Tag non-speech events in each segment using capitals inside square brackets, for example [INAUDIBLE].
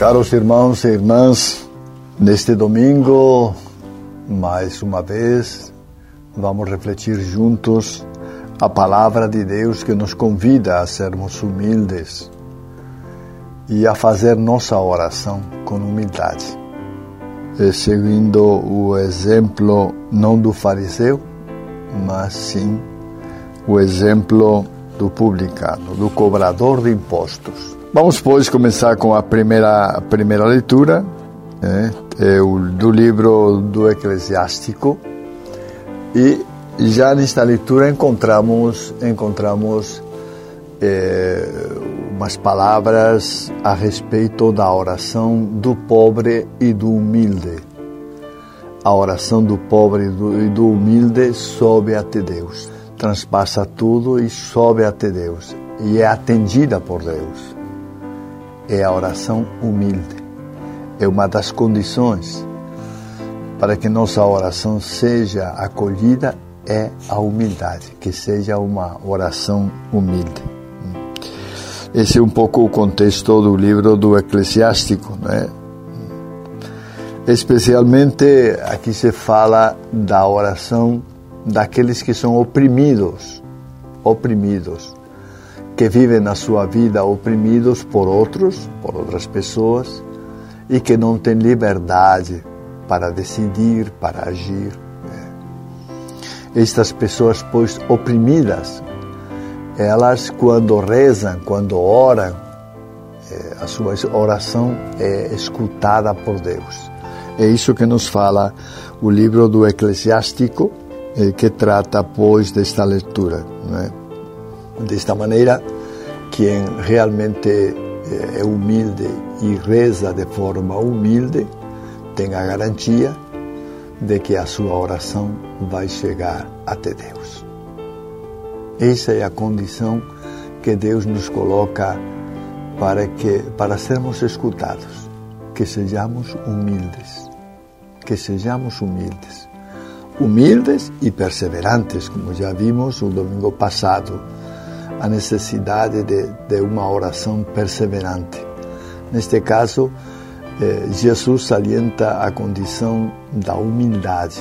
Caros irmãos e irmãs, neste domingo, mais uma vez, vamos refletir juntos a palavra de Deus que nos convida a sermos humildes e a fazer nossa oração com humildade seguindo o exemplo não do fariseu, mas sim o exemplo do publicano, do cobrador de impostos. Vamos, pois, começar com a primeira, a primeira leitura né, é o, do livro do Eclesiástico e já nesta leitura encontramos encontramos é, umas palavras a respeito da oração do pobre e do humilde. A oração do pobre e do humilde sobe até Deus, transpassa tudo e sobe até Deus, e é atendida por Deus. É a oração humilde. É uma das condições para que nossa oração seja acolhida é a humildade, que seja uma oração humilde. Esse é um pouco o contexto do livro do Eclesiástico, né? Especialmente aqui se fala da oração daqueles que são oprimidos, oprimidos, que vivem na sua vida oprimidos por outros, por outras pessoas, e que não têm liberdade para decidir, para agir. Né? Estas pessoas, pois, oprimidas, elas quando rezam, quando oram, é, a sua oração é escutada por Deus. É isso que nos fala o livro do Eclesiástico, é, que trata, pois, desta leitura. Né? Desta maneira, quem realmente é, é humilde e reza de forma humilde, tem a garantia de que a sua oração vai chegar até Deus. Essa é a condição que Deus nos coloca para que para sermos escutados, que sejamos humildes, que sejamos humildes, humildes e perseverantes, como já vimos o domingo passado, a necessidade de, de uma oração perseverante. Neste caso, eh, Jesus salienta a condição da humildade,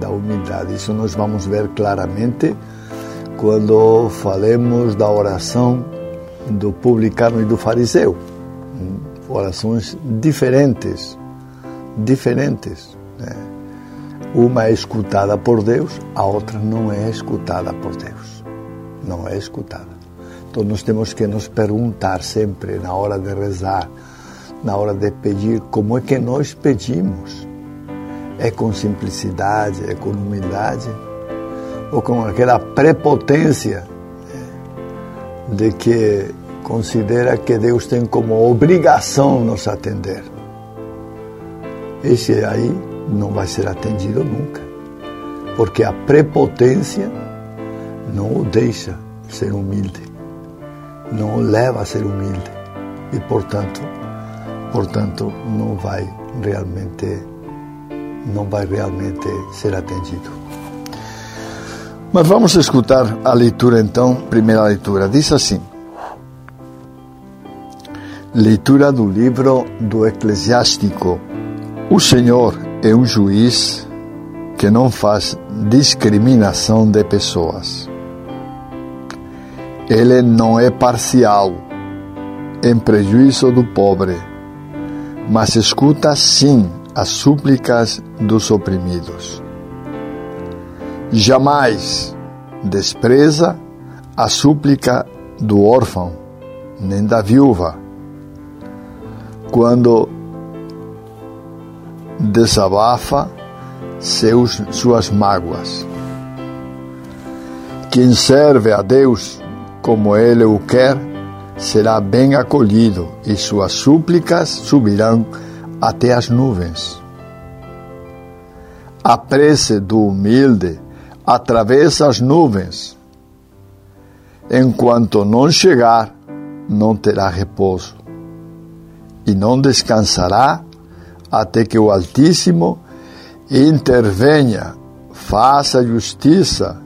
da humildade. Isso nós vamos ver claramente quando falemos da oração do publicano e do fariseu. Hum, orações diferentes, diferentes. Né? Uma é escutada por Deus, a outra não é escutada por Deus. Não é escutada. Então nós temos que nos perguntar sempre na hora de rezar, na hora de pedir, como é que nós pedimos? É com simplicidade, é com humildade? ou com aquela prepotência de que considera que Deus tem como obrigação nos atender. Esse aí não vai ser atendido nunca, porque a prepotência não o deixa ser humilde, não leva a ser humilde e, portanto, portanto, não vai realmente, não vai realmente ser atendido. Mas vamos escutar a leitura então, primeira leitura. Diz assim: Leitura do livro do Eclesiástico. O Senhor é um juiz que não faz discriminação de pessoas. Ele não é parcial em prejuízo do pobre, mas escuta sim as súplicas dos oprimidos. Jamais despreza a súplica do órfão, nem da viúva, quando desabafa seus, suas mágoas. Quem serve a Deus como Ele o quer, será bem acolhido e suas súplicas subirão até as nuvens. A prece do humilde atravessa as nuvens. Enquanto não chegar, não terá repouso e não descansará até que o Altíssimo intervenha, faça justiça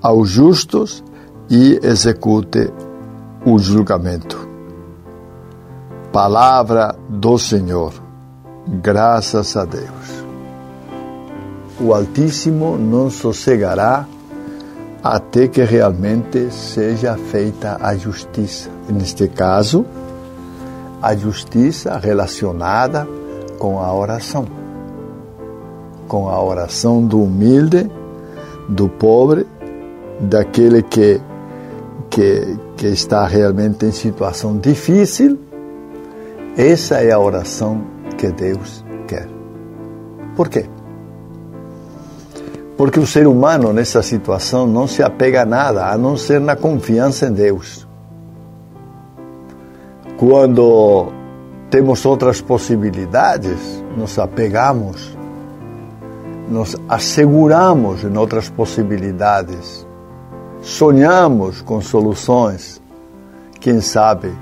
aos justos e execute o julgamento. Palavra do Senhor. Graças a Deus. O Altíssimo não sossegará até que realmente seja feita a justiça. Neste caso, a justiça relacionada com a oração. Com a oração do humilde, do pobre, daquele que, que, que está realmente em situação difícil. Essa é a oração que Deus quer. Por quê? Porque o ser humano nessa situação não se apega a nada a não ser na confiança em Deus. Quando temos outras possibilidades, nos apegamos, nos asseguramos em outras possibilidades, sonhamos com soluções, quem sabe,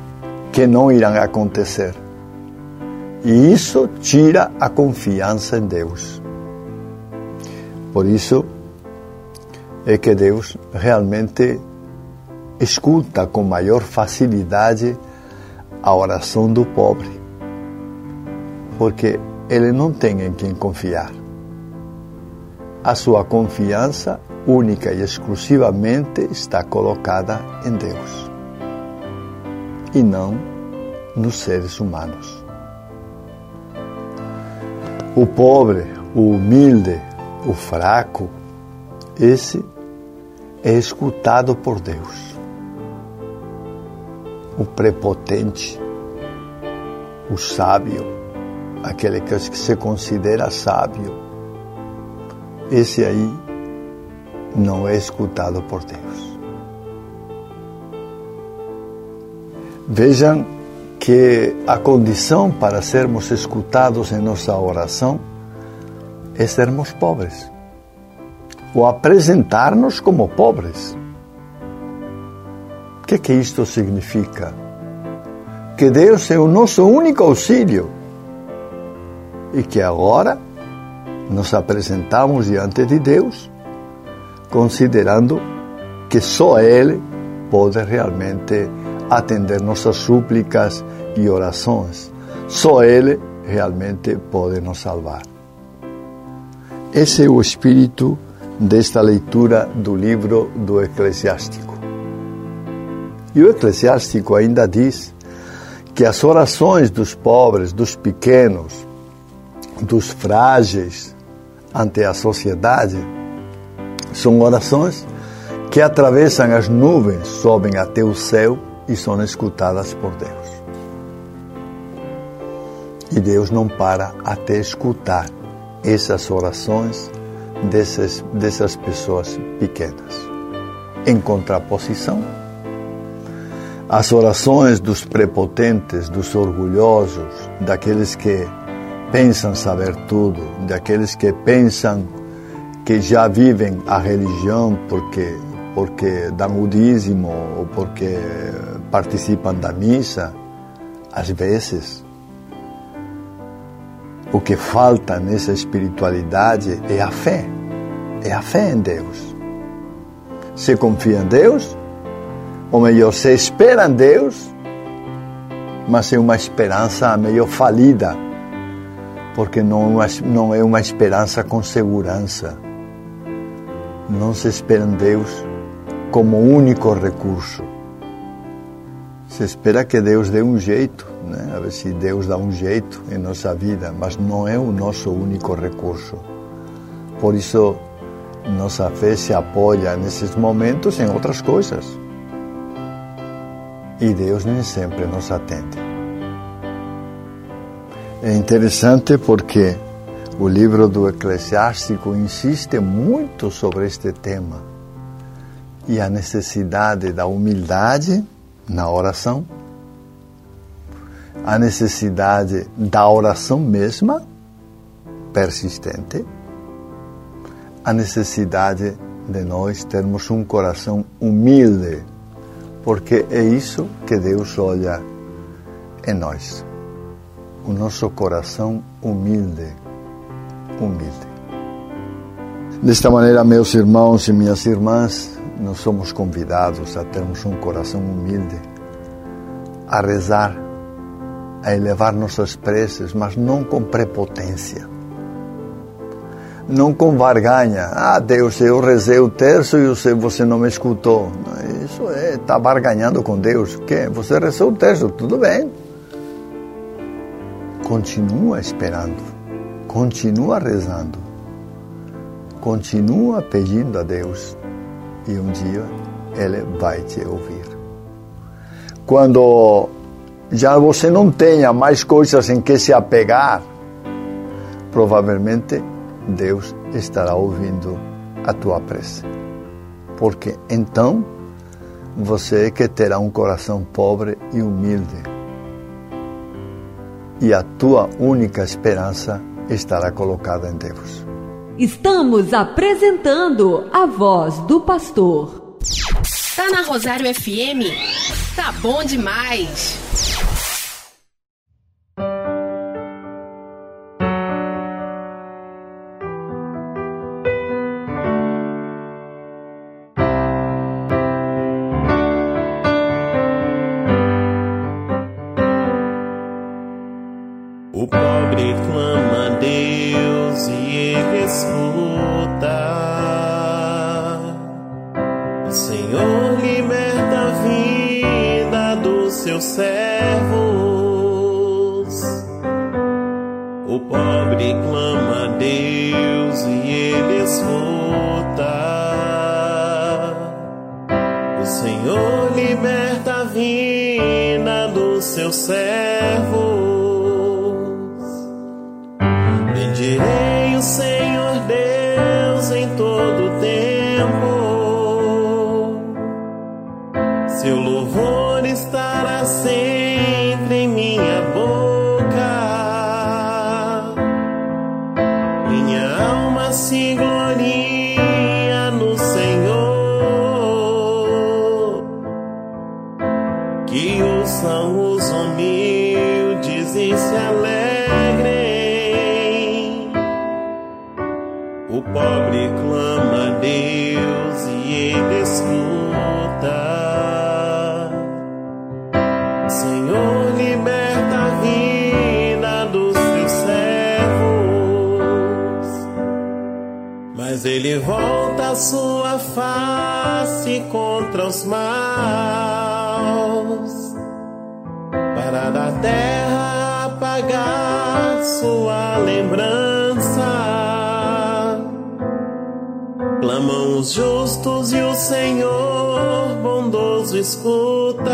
que não irão acontecer. E isso tira a confiança em Deus. Por isso é que Deus realmente escuta com maior facilidade a oração do pobre, porque ele não tem em quem confiar. A sua confiança única e exclusivamente está colocada em Deus e não nos seres humanos. O pobre, o humilde, o fraco, esse é escutado por Deus. O prepotente, o sábio, aquele que se considera sábio, esse aí não é escutado por Deus. Vejam que a condição para sermos escutados em nossa oração é sermos pobres, ou apresentar-nos como pobres. O que, que isto significa? Que Deus é o nosso único auxílio e que agora nos apresentamos diante de Deus, considerando que só Ele pode realmente atender nossas súplicas e orações. Só Ele realmente pode nos salvar. Esse é o espírito desta leitura do livro do Eclesiástico. E o Eclesiástico ainda diz que as orações dos pobres, dos pequenos, dos frágeis ante a sociedade são orações que atravessam as nuvens, sobem até o céu e são escutadas por Deus. E Deus não para até escutar essas orações dessas, dessas pessoas pequenas. Em contraposição, as orações dos prepotentes, dos orgulhosos, daqueles que pensam saber tudo, daqueles que pensam que já vivem a religião porque porque dão o dízimo ou porque participam da missa, às vezes o que falta nessa espiritualidade é a fé. É a fé em Deus. Se confia em Deus, ou melhor, se espera em Deus, mas é uma esperança meio falida, porque não, não é uma esperança com segurança. Não se espera em Deus como único recurso. Se espera que Deus dê um jeito, né? a ver se Deus dá um jeito em nossa vida, mas não é o nosso único recurso. Por isso, nossa fé se apoia nesses momentos em outras coisas. E Deus nem sempre nos atende. É interessante porque o livro do Eclesiástico insiste muito sobre este tema e a necessidade da humildade na oração, a necessidade da oração mesma, persistente, a necessidade de nós termos um coração humilde, porque é isso que Deus olha em nós. O nosso coração humilde, humilde. Desta maneira, meus irmãos e minhas irmãs, nós somos convidados a termos um coração humilde, a rezar, a elevar nossas preces, mas não com prepotência não com barganha. Ah, Deus, eu rezei o terço e você não me escutou. Isso é estar tá barganhando com Deus. Que você rezou o terço, tudo bem. Continua esperando, continua rezando, continua pedindo a Deus e um dia Ele vai te ouvir. Quando já você não tenha mais coisas em que se apegar, provavelmente Deus estará ouvindo a tua prece. Porque então você é que terá um coração pobre e humilde. E a tua única esperança estará colocada em Deus. Estamos apresentando a voz do pastor. Tá na Rosário FM? Tá bom demais! céu. contra os maus, para da terra apagar sua lembrança. Clamam os justos e o Senhor bondoso escuta.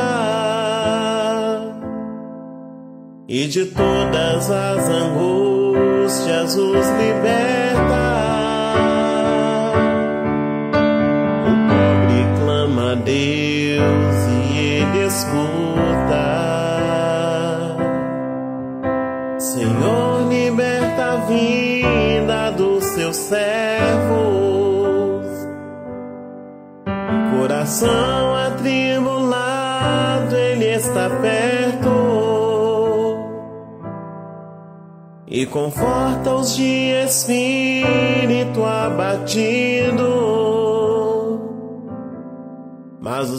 E de todas as angústias os liberta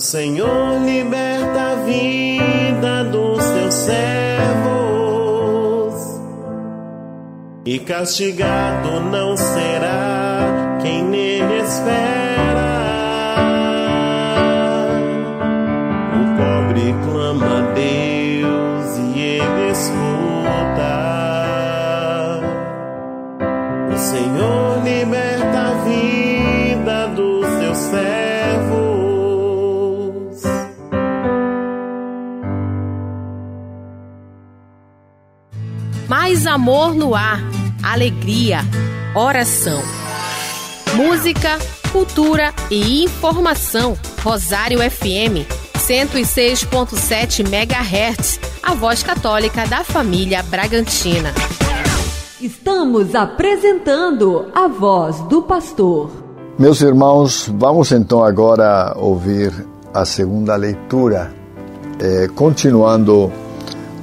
Senhor liberta a vida dos teus servos, e castigado não será quem nele espera. Amor no ar, alegria, oração. Música, cultura e informação. Rosário FM 106.7 MHz. A voz católica da família Bragantina. Estamos apresentando a voz do pastor. Meus irmãos, vamos então agora ouvir a segunda leitura, eh, continuando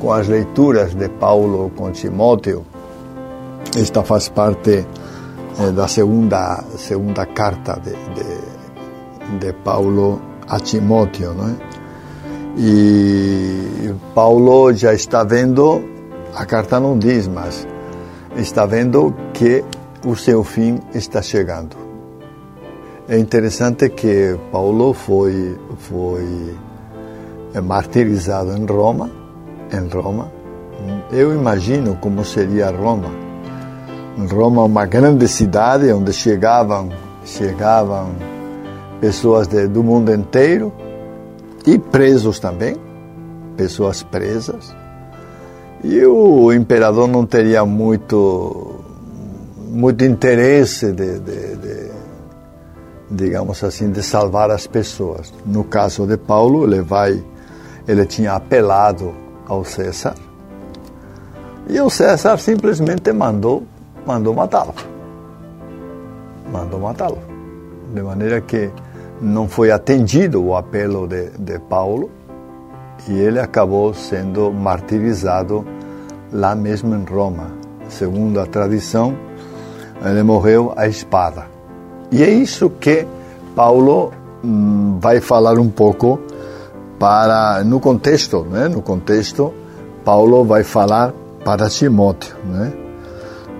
com as leituras de Paulo com Timóteo. Esta faz parte eh, da segunda segunda carta de, de, de Paulo a Timóteo, não é? E Paulo já está vendo, a carta não diz, mas está vendo que o seu fim está chegando. É interessante que Paulo foi foi martirizado em Roma, em Roma. Eu imagino como seria Roma. Roma, uma grande cidade onde chegavam chegavam pessoas de, do mundo inteiro e presos também, pessoas presas. E o imperador não teria muito, muito interesse de, de, de, digamos assim, de salvar as pessoas. No caso de Paulo, ele vai, ele tinha apelado ao César e o César simplesmente mandou, mandou matá-lo, mandou matá-lo, de maneira que não foi atendido o apelo de, de Paulo e ele acabou sendo martirizado lá mesmo em Roma. Segundo a tradição, ele morreu à espada. E é isso que Paulo hum, vai falar um pouco para no contexto, né? No contexto, Paulo vai falar para Timóteo, né?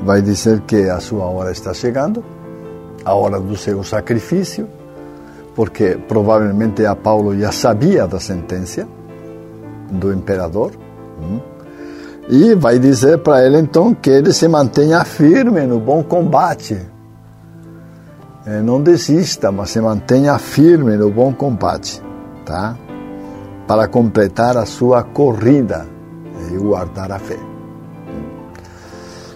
Vai dizer que a sua hora está chegando, a hora do seu sacrifício, porque provavelmente a Paulo já sabia da sentença do imperador. Hum? E vai dizer para ele então que ele se mantenha firme no bom combate. Não desista, mas se mantenha firme no bom combate, tá? Para completar a sua corrida e guardar a fé.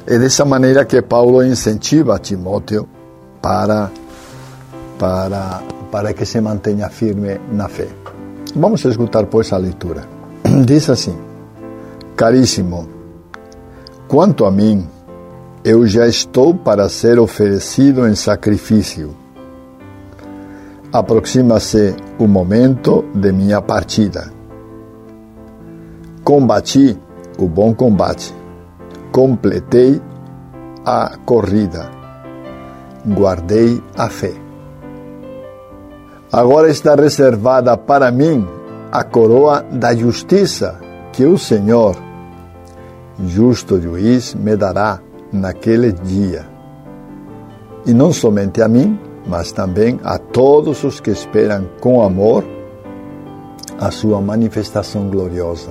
É dessa maneira que Paulo incentiva Timóteo para para para que se mantenha firme na fé. Vamos escutar pois a leitura. [CLEARS THROAT] Diz assim: Caríssimo, quanto a mim, eu já estou para ser oferecido em sacrifício. Aproxima-se o momento de minha partida. Combati o bom combate, completei a corrida, guardei a fé. Agora está reservada para mim a coroa da justiça que o Senhor, justo juiz, me dará naquele dia. E não somente a mim, mas também a todos os que esperam com amor a sua manifestação gloriosa.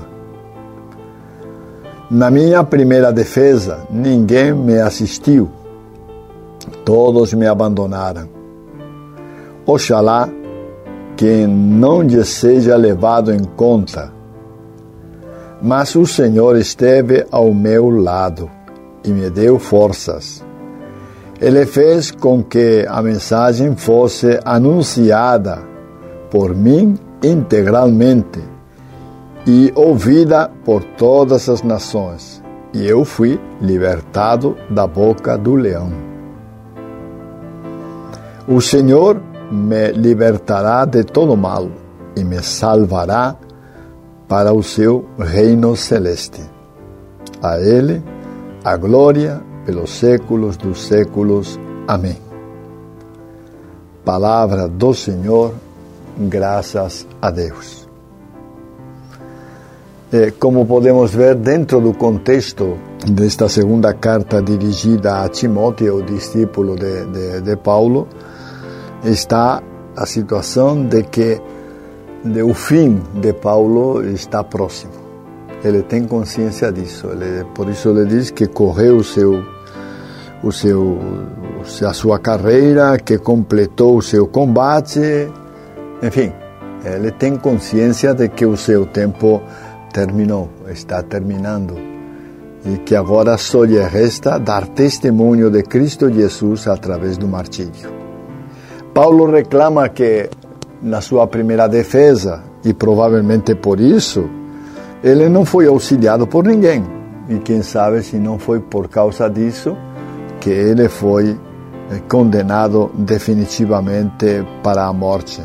Na minha primeira defesa, ninguém me assistiu, todos me abandonaram. Oxalá que não lhe seja levado em conta. Mas o Senhor esteve ao meu lado e me deu forças. Ele fez com que a mensagem fosse anunciada por mim integralmente e ouvida por todas as nações, e eu fui libertado da boca do leão. O Senhor me libertará de todo mal e me salvará para o seu reino celeste. A Ele a glória pelos séculos dos séculos. Amém. Palavra do Senhor, graças a Deus. É, como podemos ver, dentro do contexto desta segunda carta dirigida a Timóteo, discípulo de, de, de Paulo, está a situação de que de, o fim de Paulo está próximo. Ele tem consciência disso. Ele, por isso ele diz que correu o seu o seu a sua carreira, que completou o seu combate, enfim, ele tem consciência de que o seu tempo terminou, está terminando, e que agora só lhe resta dar testemunho de Cristo Jesus através do martírio. Paulo reclama que na sua primeira defesa, e provavelmente por isso, ele não foi auxiliado por ninguém. E quem sabe se não foi por causa disso que ele foi eh, condenado definitivamente para a morte.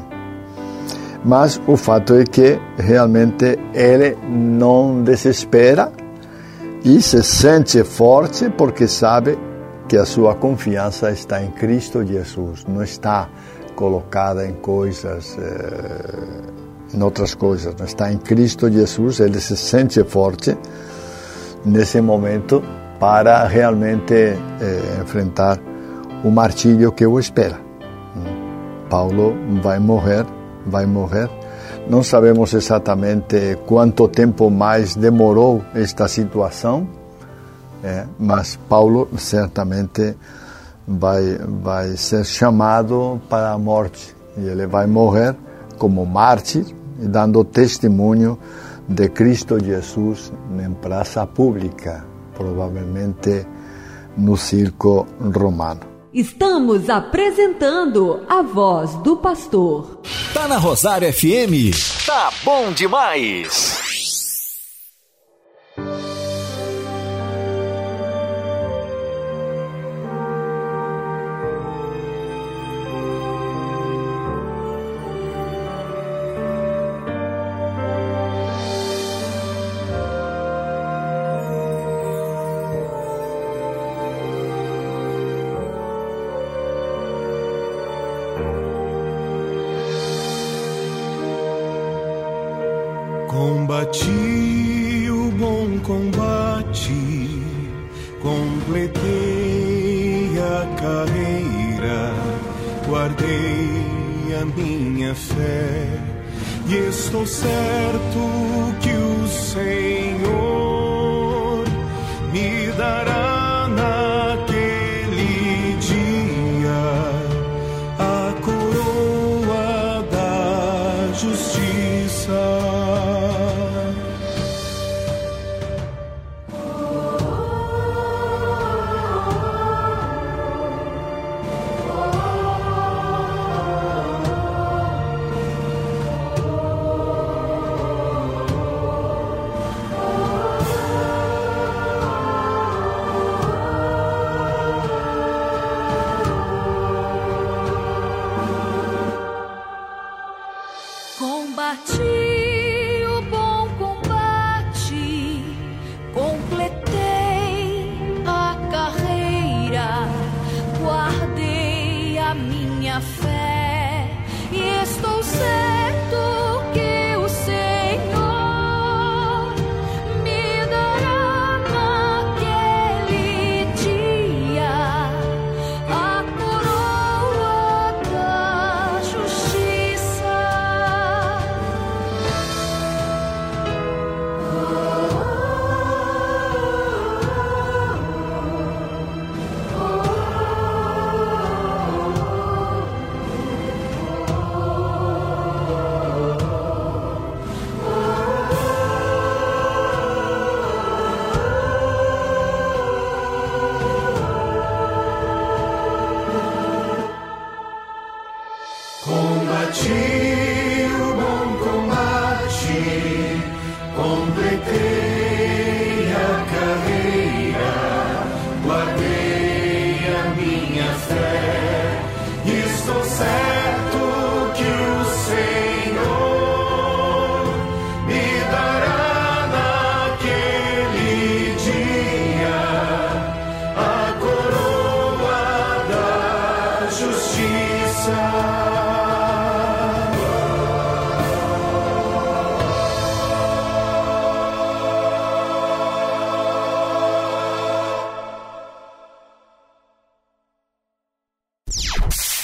Mas o fato é que realmente ele não desespera e se sente forte porque sabe que a sua confiança está em Cristo Jesus, não está colocada em coisas, eh, em outras coisas, não está em Cristo Jesus, ele se sente forte nesse momento para realmente eh, enfrentar o martírio que o espera. Paulo vai morrer, vai morrer. Não sabemos exatamente quanto tempo mais demorou esta situação, é, mas Paulo certamente vai, vai ser chamado para a morte e ele vai morrer como mártir, dando testemunho de Cristo Jesus em praça pública provavelmente no circo romano. Estamos apresentando a voz do pastor. Tá na Rosário FM. Tá bom demais.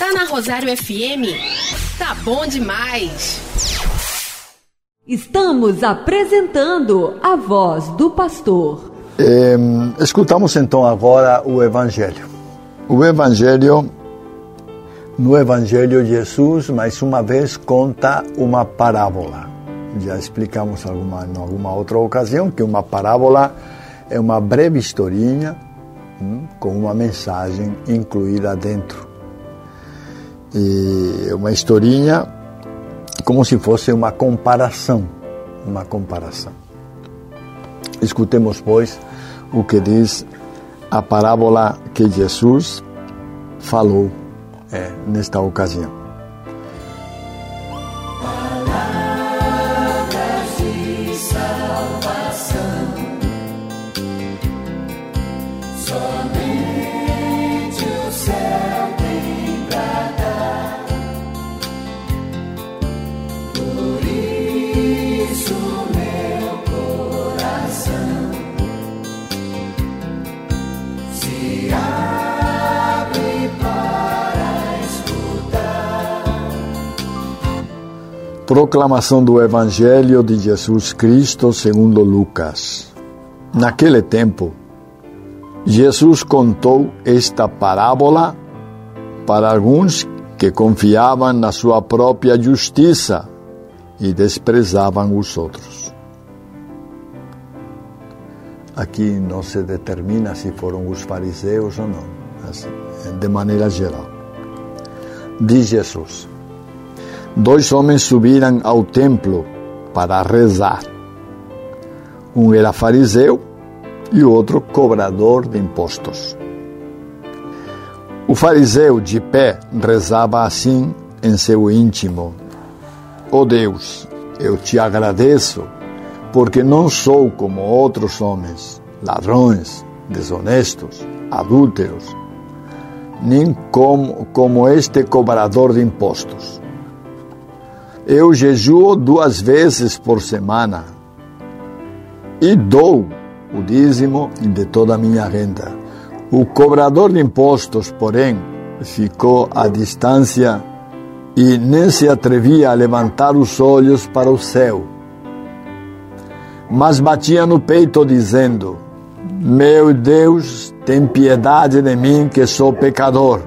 Tá na Rosário FM? Tá bom demais. Estamos apresentando a voz do pastor. Eh, escutamos então agora o Evangelho. O Evangelho, no Evangelho, Jesus mais uma vez conta uma parábola. Já explicamos alguma, em alguma outra ocasião que uma parábola é uma breve historinha hum, com uma mensagem incluída dentro. E uma historinha como se fosse uma comparação, uma comparação. Escutemos, pois, o que diz a parábola que Jesus falou é, nesta ocasião. Proclamação do Evangelho de Jesus Cristo segundo Lucas. Naquele tempo, Jesus contou esta parábola para alguns que confiavam na sua própria justiça e desprezavam os outros. Aqui não se determina se foram os fariseus ou não, assim, de maneira geral. Diz Jesus: dois homens subiram ao templo para rezar. Um era fariseu e o outro cobrador de impostos. O fariseu, de pé, rezava assim em seu íntimo: Ó oh Deus, eu te agradeço, porque não sou como outros homens, ladrões, desonestos, adúlteros, nem como, como este cobrador de impostos. Eu jejuo duas vezes por semana e dou o dízimo de toda a minha renda. O cobrador de impostos, porém, ficou à distância e nem se atrevia a levantar os olhos para o céu. Mas batia no peito, dizendo: Meu Deus, tem piedade de mim, que sou pecador.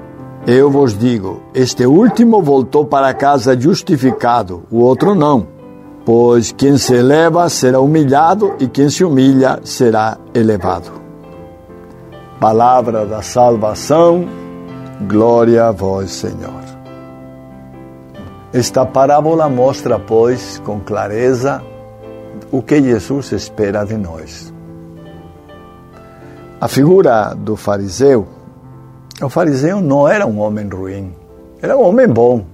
Eu vos digo: este último voltou para casa justificado, o outro não. Pois quem se eleva será humilhado e quem se humilha será elevado. Palavra da salvação, glória a vós, Senhor. Esta parábola mostra, pois, com clareza o que Jesus espera de nós. A figura do fariseu o fariseu não era um homem ruim, era um homem bom.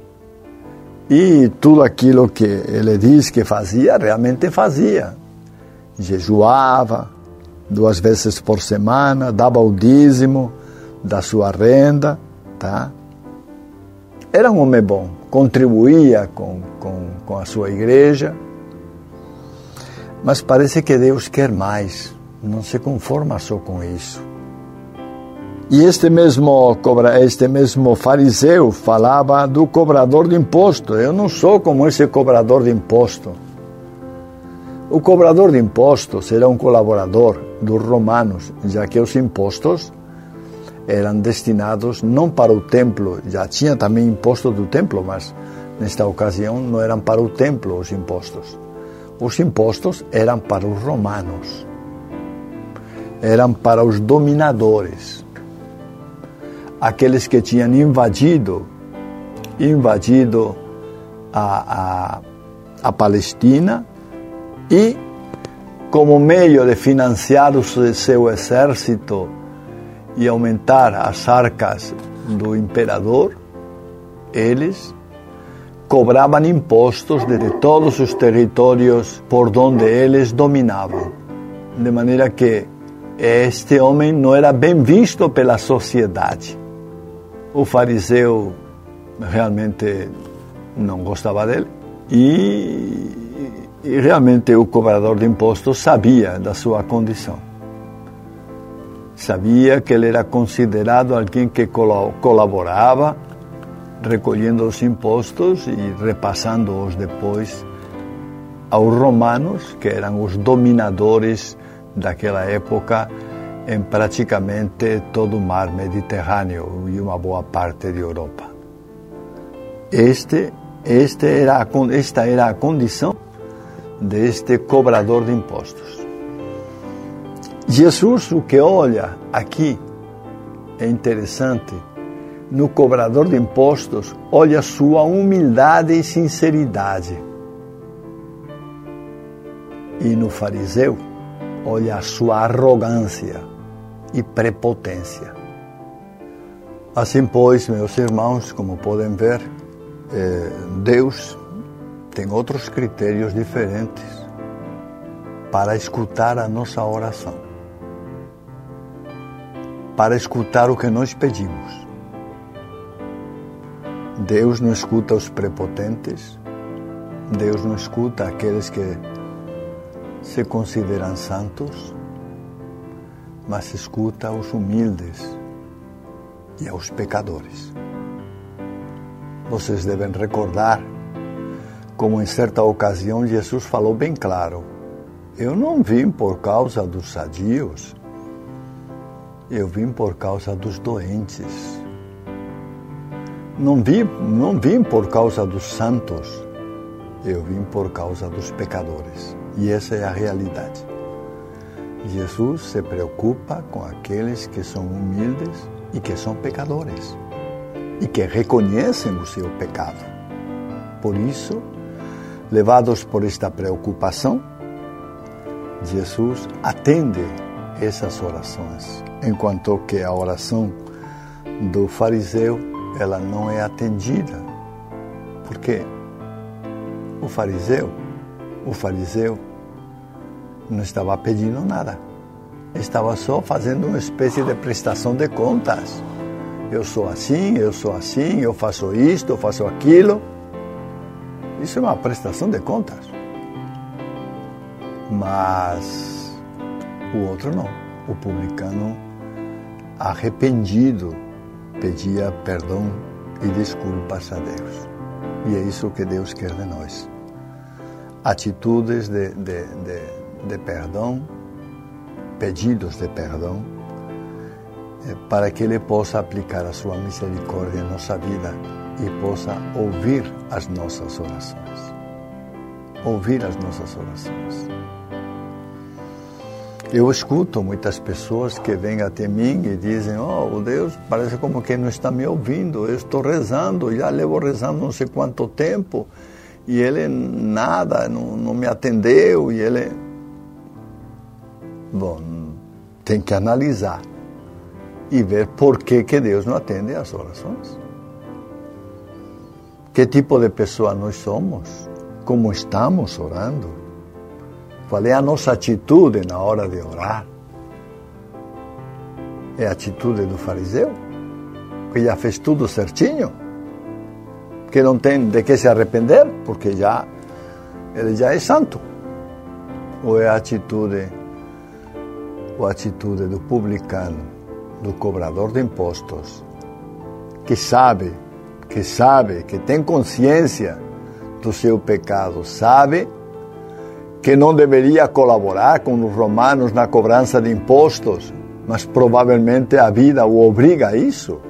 E tudo aquilo que ele diz que fazia, realmente fazia. Jejuava duas vezes por semana, dava o dízimo da sua renda, tá? Era um homem bom, contribuía com, com, com a sua igreja, mas parece que Deus quer mais, não se conforma só com isso. E este mesmo, cobra, este mesmo fariseu falava do cobrador de imposto. Eu não sou como esse cobrador de imposto. O cobrador de impostos era um colaborador dos romanos, já que os impostos eram destinados não para o templo, já tinha também imposto do templo, mas nesta ocasião não eram para o templo os impostos. Os impostos eram para os romanos, eram para os dominadores aqueles que tinham invadido, invadido a, a, a Palestina e, como meio de financiar o seu exército e aumentar as arcas do imperador, eles cobravam impostos de todos os territórios por onde eles dominavam. De maneira que este homem não era bem visto pela sociedade o fariseu realmente não gostava dele e, e realmente o cobrador de impostos sabia da sua condição. Sabia que ele era considerado alguém que colaborava recolhendo os impostos e repassando-os depois aos romanos, que eram os dominadores daquela época em praticamente todo o mar Mediterrâneo e uma boa parte de Europa. Este, este era, esta era a condição deste cobrador de impostos. Jesus, o que olha aqui, é interessante, no cobrador de impostos, olha sua humildade e sinceridade. E no fariseu, olha a sua arrogância e prepotência. Assim, pois, meus irmãos, como podem ver, eh, Deus tem outros critérios diferentes para escutar a nossa oração, para escutar o que nós pedimos. Deus não escuta os prepotentes, Deus não escuta aqueles que se consideram santos, mas escuta os humildes e aos pecadores. Vocês devem recordar como em certa ocasião Jesus falou bem claro: Eu não vim por causa dos sadios, eu vim por causa dos doentes. Não vim, não vim por causa dos santos, eu vim por causa dos pecadores. E essa é a realidade. Jesus se preocupa com aqueles que são humildes e que são pecadores e que reconhecem o seu pecado. Por isso, levados por esta preocupação, Jesus atende essas orações, enquanto que a oração do fariseu ela não é atendida. Porque o fariseu, o fariseu não estava pedindo nada. Estava só fazendo uma espécie de prestação de contas. Eu sou assim, eu sou assim, eu faço isto, eu faço aquilo. Isso é uma prestação de contas. Mas o outro não. O publicano arrependido pedia perdão e desculpas a Deus. E é isso que Deus quer de nós. Atitudes de, de, de, de perdão, pedidos de perdão, eh, para que Ele possa aplicar a sua misericórdia em nossa vida e possa ouvir as nossas orações. Ouvir as nossas orações. Eu escuto muitas pessoas que vêm até mim e dizem: Oh, o Deus parece como que não está me ouvindo. Eu estou rezando, já levo rezando não sei quanto tempo e ele nada, não, não me atendeu. E ele. Bom, tem que analisar e ver por que, que Deus não atende às orações. Que tipo de pessoa nós somos? Como estamos orando? Qual é a nossa atitude na hora de orar? É a atitude do fariseu, que já fez tudo certinho, que não tem de que se arrepender, porque já ele já é santo. Ou é a atitude, a atitude do publicano, do cobrador de impostos, que sabe, que sabe, que tem consciência do seu pecado, sabe que não deveria colaborar com os romanos na cobrança de impostos, mas provavelmente a vida o obriga a isso.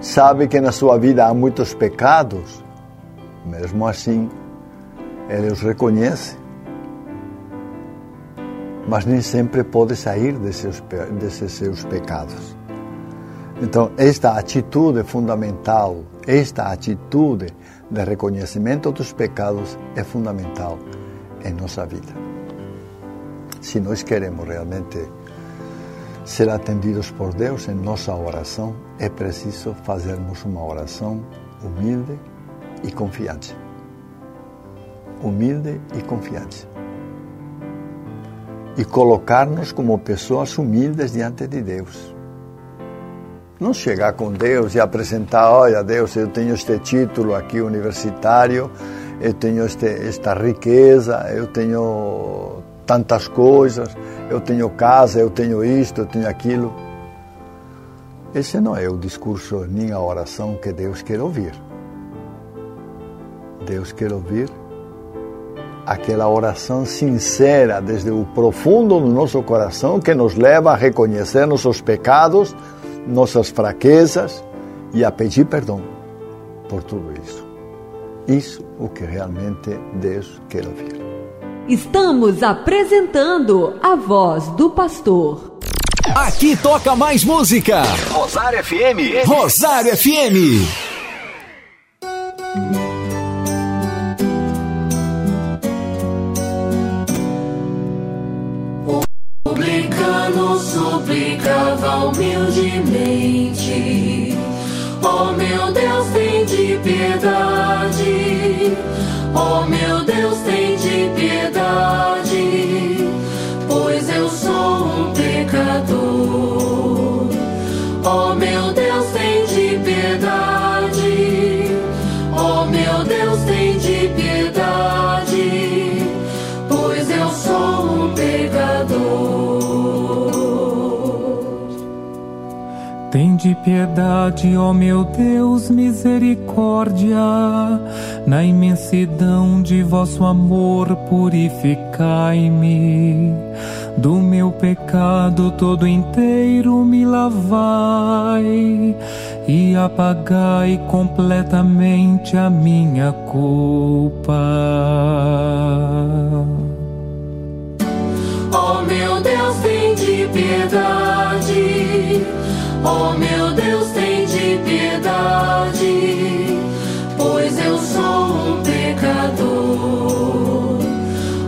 Sabe que na sua vida há muitos pecados, mesmo assim, ele os reconhece. Mas nem sempre pode sair desses, desses seus pecados. Então, esta atitude fundamental, esta atitude de reconhecimento dos pecados é fundamental em nossa vida. Se nós queremos realmente ser atendidos por Deus em nossa oração, é preciso fazermos uma oração humilde e confiante. Humilde e confiante. E colocar-nos como pessoas humildes diante de Deus. Não chegar com Deus e apresentar, olha Deus, eu tenho este título aqui universitário, eu tenho este, esta riqueza, eu tenho tantas coisas, eu tenho casa, eu tenho isto, eu tenho aquilo. Esse não é o discurso nem a oração que Deus quer ouvir. Deus quer ouvir aquela oração sincera desde o profundo do nosso coração que nos leva a reconhecer nossos pecados, nossas fraquezas e a pedir perdão por tudo isso. Isso o que realmente Deus quer ouvir. Estamos apresentando a voz do pastor. Aqui toca mais música. Rosário FM. Rosário FM. Suplicava humildemente: Oh meu Deus, de piedade, ó meu Deus, misericórdia. Na imensidão de vosso amor, purificai-me. Do meu pecado todo inteiro me lavai e apagai completamente a minha culpa. Oh meu Deus, tem de piedade. Oh meu Deus, tem de piedade. Pois eu sou um pecador.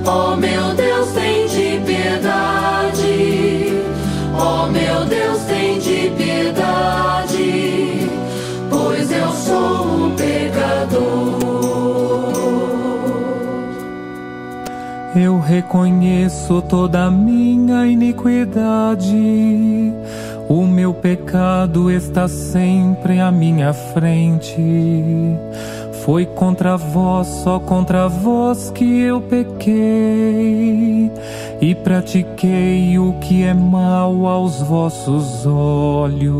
Oh meu Deus, tem de piedade. Oh meu Deus, tem de piedade. Pois eu sou um pecador. Eu reconheço toda a minha iniquidade. O meu pecado está sempre à minha frente. Foi contra vós, só contra vós que eu pequei e pratiquei o que é mal aos vossos olhos.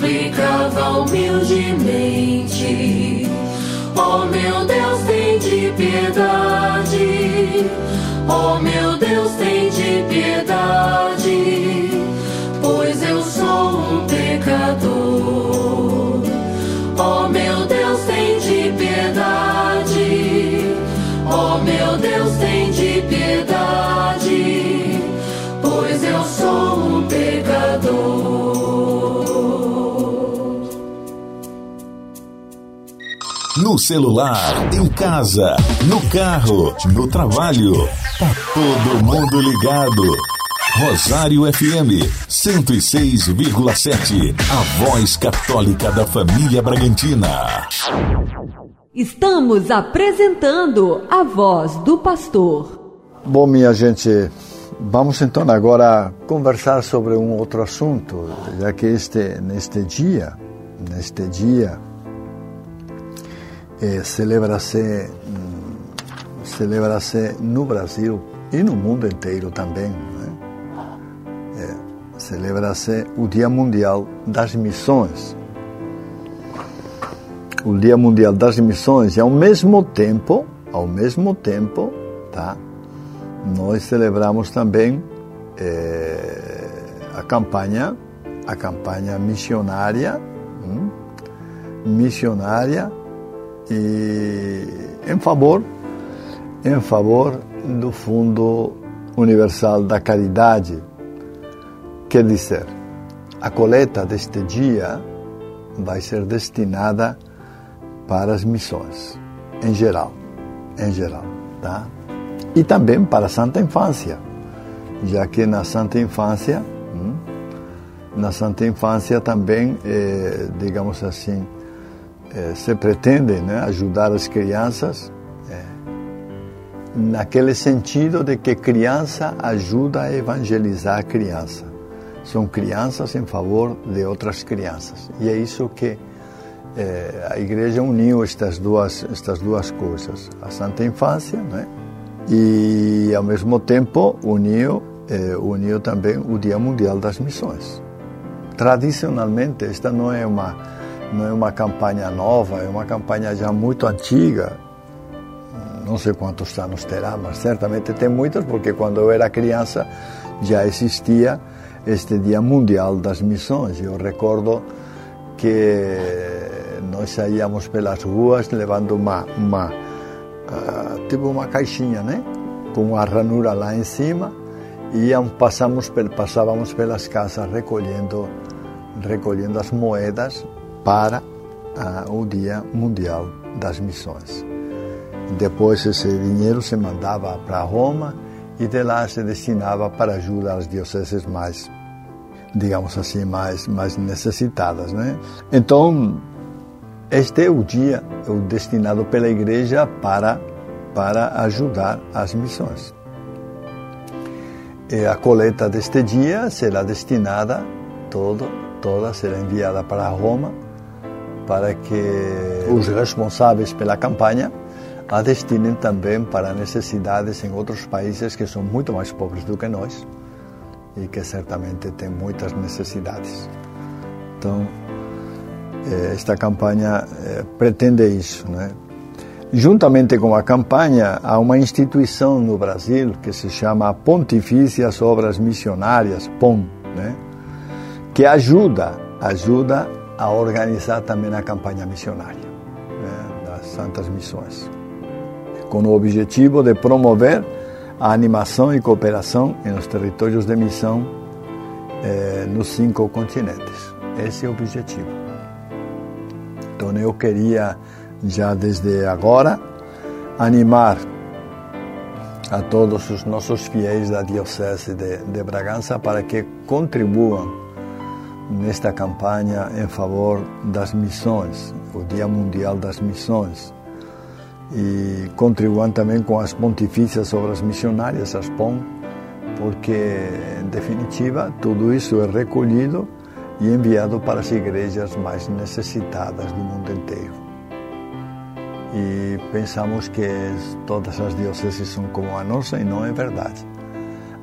Suplicava humildemente: Oh meu Deus, tem de piedade. Oh meu Deus, tem de piedade. Pois eu sou um pecador. Oh meu No celular, em casa, no carro, no trabalho. Tá todo mundo ligado. Rosário FM 106,7. A voz católica da família Bragantina. Estamos apresentando a voz do pastor. Bom, minha gente, vamos então agora conversar sobre um outro assunto, já que este neste dia, neste dia eh, celebra-se hum, celebra-se no Brasil e no mundo inteiro também. Né? Eh, celebra-se o Dia Mundial das Missões. O Dia Mundial das Missões e ao mesmo tempo, ao mesmo tempo, tá? Nós celebramos também eh, a campanha, a campanha missionária, hum, missionária e em favor, em favor do Fundo Universal da Caridade. Quer dizer, a coleta deste dia vai ser destinada para as missões, em geral, em geral, tá? E também para a Santa Infância, já que na Santa Infância, hum, na Santa Infância também, eh, digamos assim, eh, se pretende né, ajudar as crianças eh, naquele sentido de que criança ajuda a evangelizar a criança. São crianças em favor de outras crianças. E é isso que eh, a igreja uniu estas duas, estas duas coisas. A Santa Infância, né? e ao mesmo tempo uniu uniu também o Dia Mundial das Missões. Tradicionalmente, esta não é uma não é uma campanha nova, é uma campanha já muito antiga. Não sei quantos anos terá, mas certamente tem muitos, porque quando eu era criança já existia este Dia Mundial das Missões. Eu recordo que nós saíamos pelas ruas levando uma, uma uh, tipo uma caixinha, né? Com uma ranura lá em cima e passávamos pelas casas recolhendo, recolhendo as moedas para uh, o Dia Mundial das Missões. Depois esse dinheiro se mandava para Roma e de lá se destinava para ajuda às dioceses mais, digamos assim, mais, mais necessitadas. Né? Então, este é o dia o destinado pela igreja para, para ajudar as missões. E a coleta deste dia será destinada, todo, toda será enviada para Roma, para que os responsáveis pela campanha a destinem também para necessidades em outros países que são muito mais pobres do que nós e que certamente têm muitas necessidades. Então, eh, esta campanha eh, pretende isso, né? Juntamente com a campanha, há uma instituição no Brasil que se chama Pontifícias Obras Missionárias, POM, né? que ajuda, ajuda a organizar também a campanha missionária né? das Santas Missões com o objetivo de promover a animação e cooperação nos territórios de missão eh, nos cinco continentes. Esse é o objetivo. Então eu queria já desde agora animar a todos os nossos fiéis da Diocese de, de Bragança para que contribuam nesta campanha em favor das missões, o Dia Mundial das Missões e contribuam também com as pontifícias obras missionárias, as POM, porque, em definitiva, tudo isso é recolhido e enviado para as igrejas mais necessitadas do mundo inteiro. E pensamos que todas as dioceses são como a nossa e não é verdade.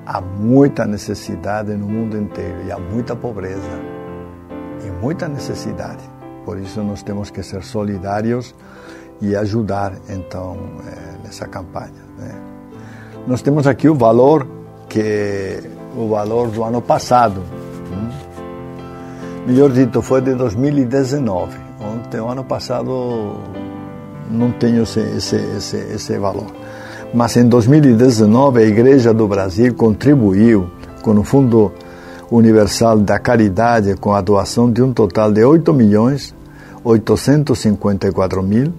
Há muita necessidade no mundo inteiro e há muita pobreza e muita necessidade. Por isso nós temos que ser solidários e ajudar então é, nessa campanha. Né? Nós temos aqui o valor que o valor do ano passado, hum? melhor dito, foi de 2019. Ontem, o ano passado, não tenho esse, esse, esse, esse valor. Mas em 2019, a Igreja do Brasil contribuiu com o Fundo Universal da Caridade com a doação de um total de 8 milhões 854 mil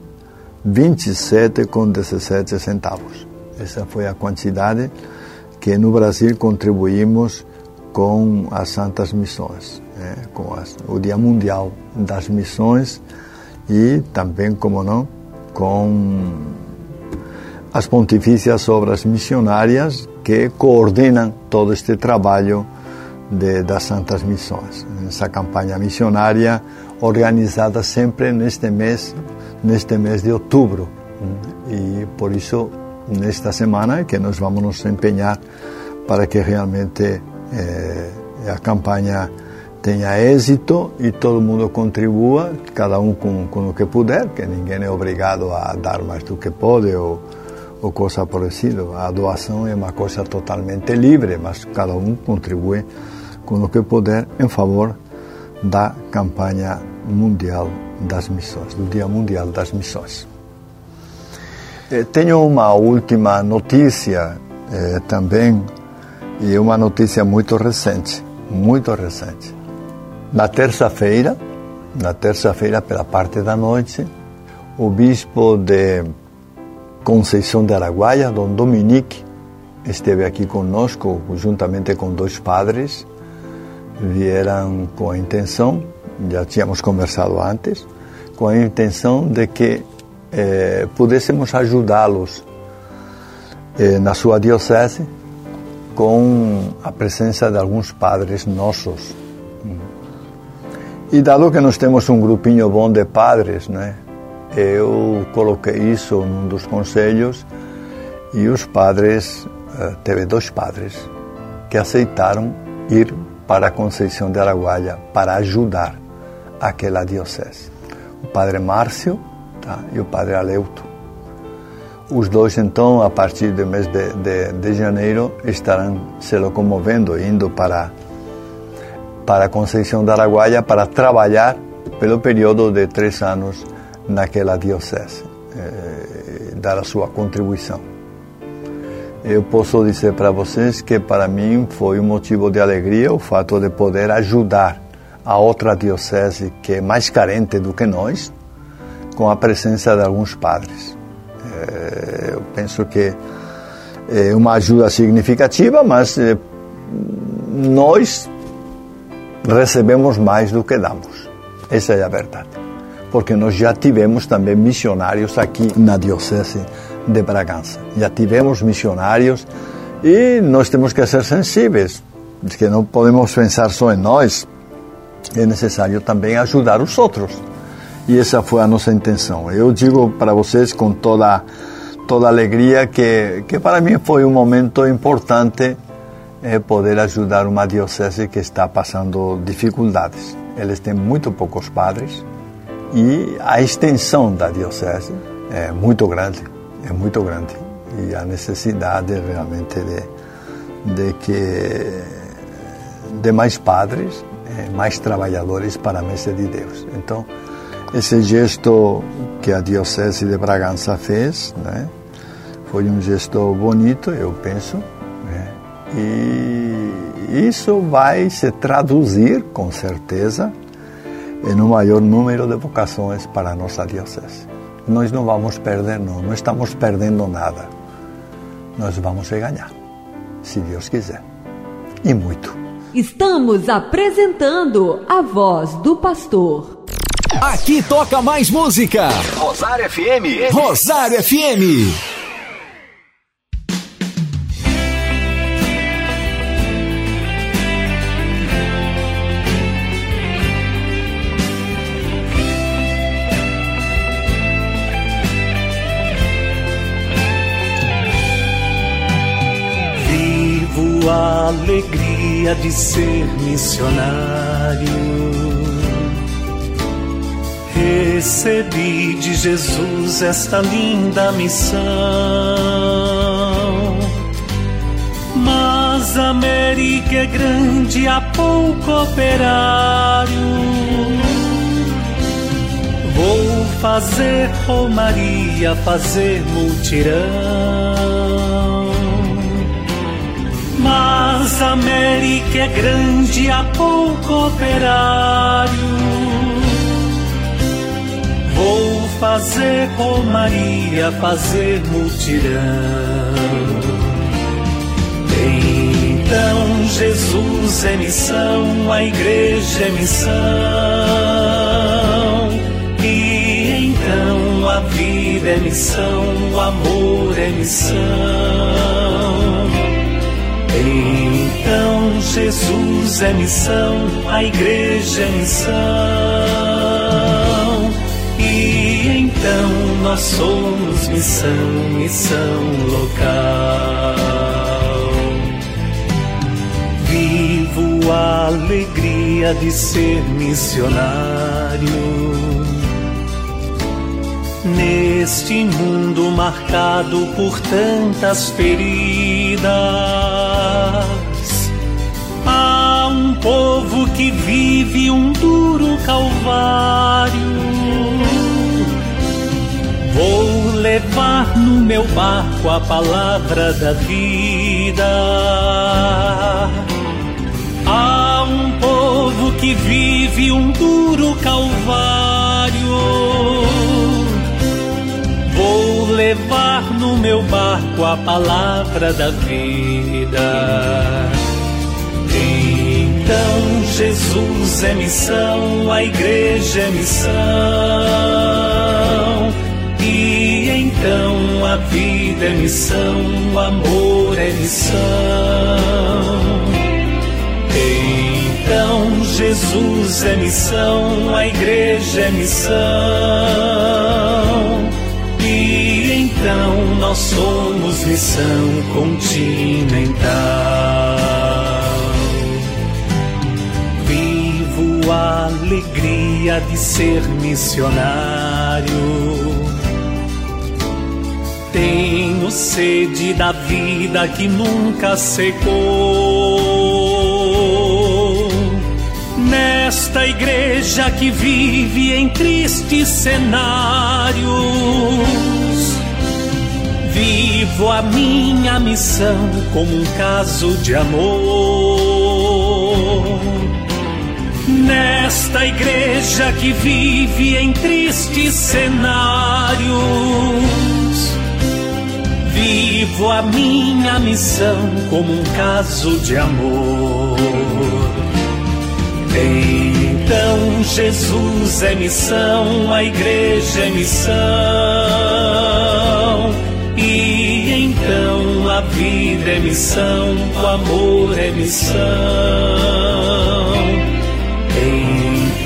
27,17 centavos. Essa foi a quantidade que no Brasil contribuímos com as Santas Missões, né? com as, o Dia Mundial das Missões e também, como não, com as Pontifícias Obras Missionárias que coordenam todo este trabalho de, das Santas Missões. Essa campanha missionária organizada sempre neste mês neste mês de outubro. E por isso, nesta semana, que nós vamos nos empenhar para que realmente eh, a campanha tenha êxito e todo mundo contribua, cada um com, com o que puder, que ninguém é obrigado a dar mais do que pode ou, ou coisa parecida. A doação é uma coisa totalmente livre, mas cada um contribui com o que puder em favor da campanha mundial das Missões, do Dia Mundial das Missões. Eh, tenho uma última notícia eh, também, e uma notícia muito recente, muito recente. Na terça-feira, na terça-feira, pela parte da noite, o bispo de Conceição de Araguaia, Dom Dominique, esteve aqui conosco, juntamente com dois padres, vieram com a intenção já tínhamos conversado antes, com a intenção de que eh, pudéssemos ajudá-los eh, na sua diocese com a presença de alguns padres nossos. E dado que nós temos um grupinho bom de padres, né, eu coloquei isso num dos conselhos e os padres, eh, teve dois padres que aceitaram ir para a Conceição de Araguaia para ajudar aquela diocese. O padre Márcio tá, e o padre Aleuto. Os dois, então, a partir do mês de, de, de janeiro, estarão se locomovendo, indo para, para a Conceição de Araguaia para trabalhar pelo período de três anos naquela diocese, eh, dar a sua contribuição. Eu posso dizer para vocês que para mim foi um motivo de alegria o fato de poder ajudar a outra diocese que é mais carente do que nós, com a presença de alguns padres. Eh, eu penso que é uma ajuda significativa, mas eh, nós recebemos mais do que damos. Essa é a verdade. Porque nós já tivemos também missionários aqui na Diocese de Bragança. Já tivemos missionários e nós temos que ser sensíveis, que não podemos pensar só em nós, é necessário também ajudar os outros. E essa foi a nossa intenção. Eu digo para vocês com toda toda alegria que que para mim foi um momento importante é poder ajudar uma diocese que está passando dificuldades. Eles têm muito poucos padres e a extensão da diocese é muito grande, é muito grande e a necessidade realmente de, de que de mais padres, é, mais trabalhadores para a mesa de Deus. Então esse gesto que a diocese de Bragança fez, né, foi um gesto bonito, eu penso, né, e isso vai se traduzir com certeza em um maior número de vocações para a nossa diocese. Nós não vamos perder, não, não estamos perdendo nada. Nós vamos ganhar, se Deus quiser. E muito. Estamos apresentando a voz do pastor. Aqui toca mais música. Rosário FM. Rosário FM. Alegria de ser missionário. Recebi de Jesus esta linda missão. Mas a América é grande, há pouco operário. Vou fazer romaria, fazer mutirão. América é grande, há pouco operário. Vou fazer romaria, fazer mutirão. Então Jesus é missão, a igreja é missão. E então a vida é missão, o amor é missão. Então Jesus é missão, a igreja é missão. E então nós somos missão, missão local. Vivo a alegria de ser missionário. Neste mundo marcado por tantas feridas, povo que vive um duro calvário Vou levar no meu barco a palavra da vida. Há um povo que vive um duro calvário. Vou levar no meu barco a palavra da vida. Jesus é missão, a igreja é missão. E então a vida é missão, o amor é missão. Então Jesus é missão, a igreja é missão. E então nós somos missão continental. Alegria de ser missionário. Tenho sede da vida que nunca secou. Nesta igreja que vive em tristes cenários, vivo a minha missão como um caso de amor. Nesta igreja que vive em tristes cenários, vivo a minha missão como um caso de amor. Então Jesus é missão, a igreja é missão. E então a vida é missão, o amor é missão.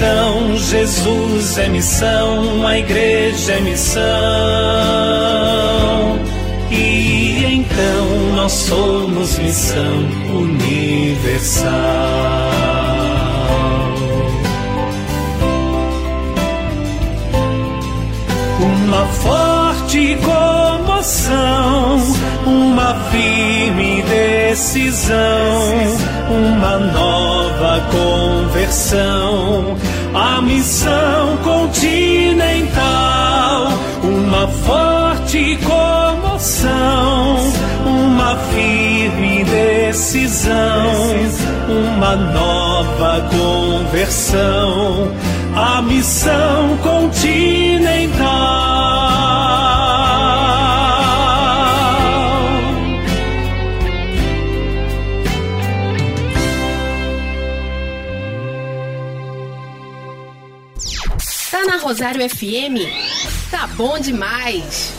Então Jesus é missão, a igreja é missão. E então nós somos missão universal. uma forte comoção, uma firme decisão, uma nova conversão, a missão continental, uma forte comoção, uma firme decisão, uma nova conversão a missão continental. Rosário FM? Tá bom demais!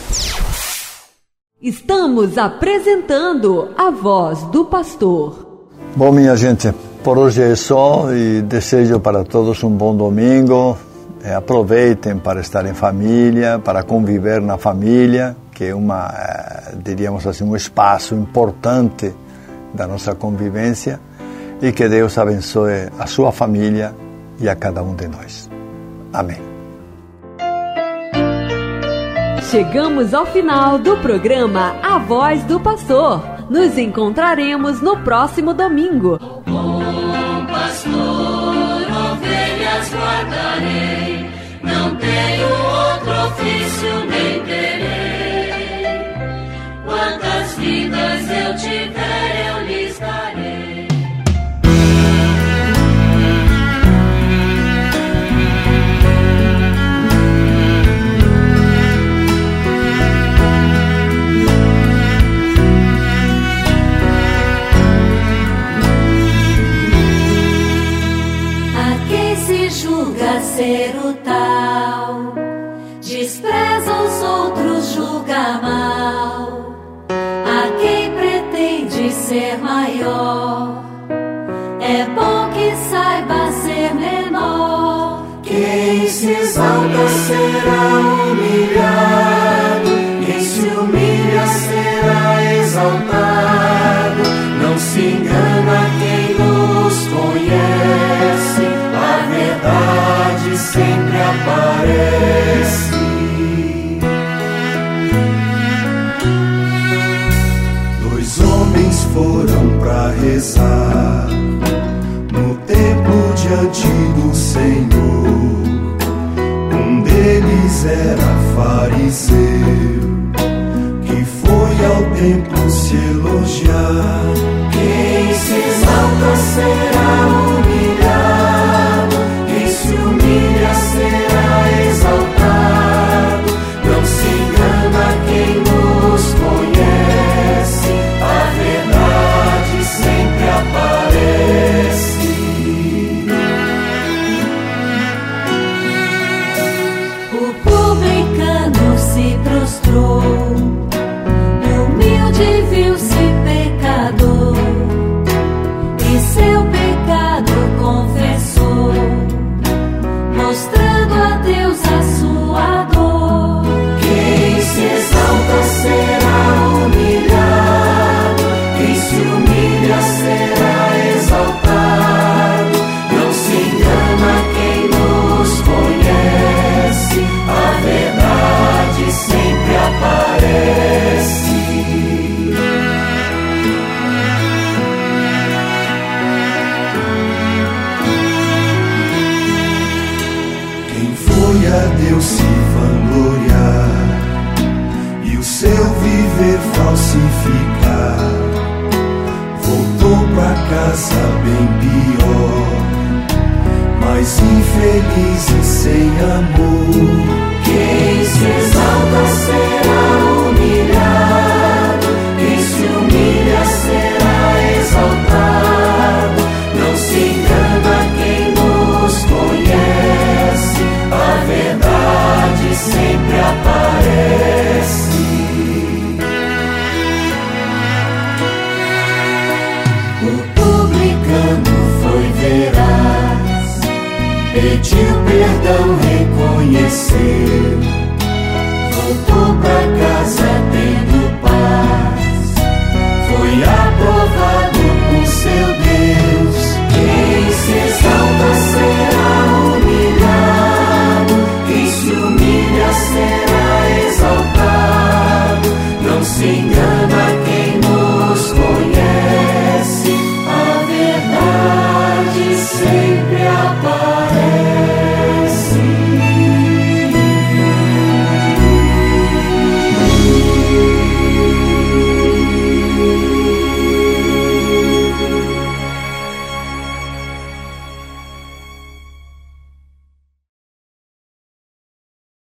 Estamos apresentando a voz do pastor. Bom, minha gente, por hoje é só e desejo para todos um bom domingo. É, aproveitem para estar em família, para conviver na família, que é uma, é, diríamos assim, um espaço importante da nossa convivência e que Deus abençoe a sua família e a cada um de nós. Amém. Chegamos ao final do programa A Voz do Pastor. Nos encontraremos no próximo domingo. Bom pastor, ovelhas guardarei, não tenho outro ofício nem terei. Quantas vidas eu tiver, eu lhes darei. Se julga ser o tal, despreza os outros, julga mal. A quem pretende ser maior, é bom que saiba ser menor. Quem se exalta será humilhado, aparece. Dois homens foram para rezar no templo diante do Senhor. Um deles era fariseu, que foi ao templo se elogiar. Quem se exalta será otro.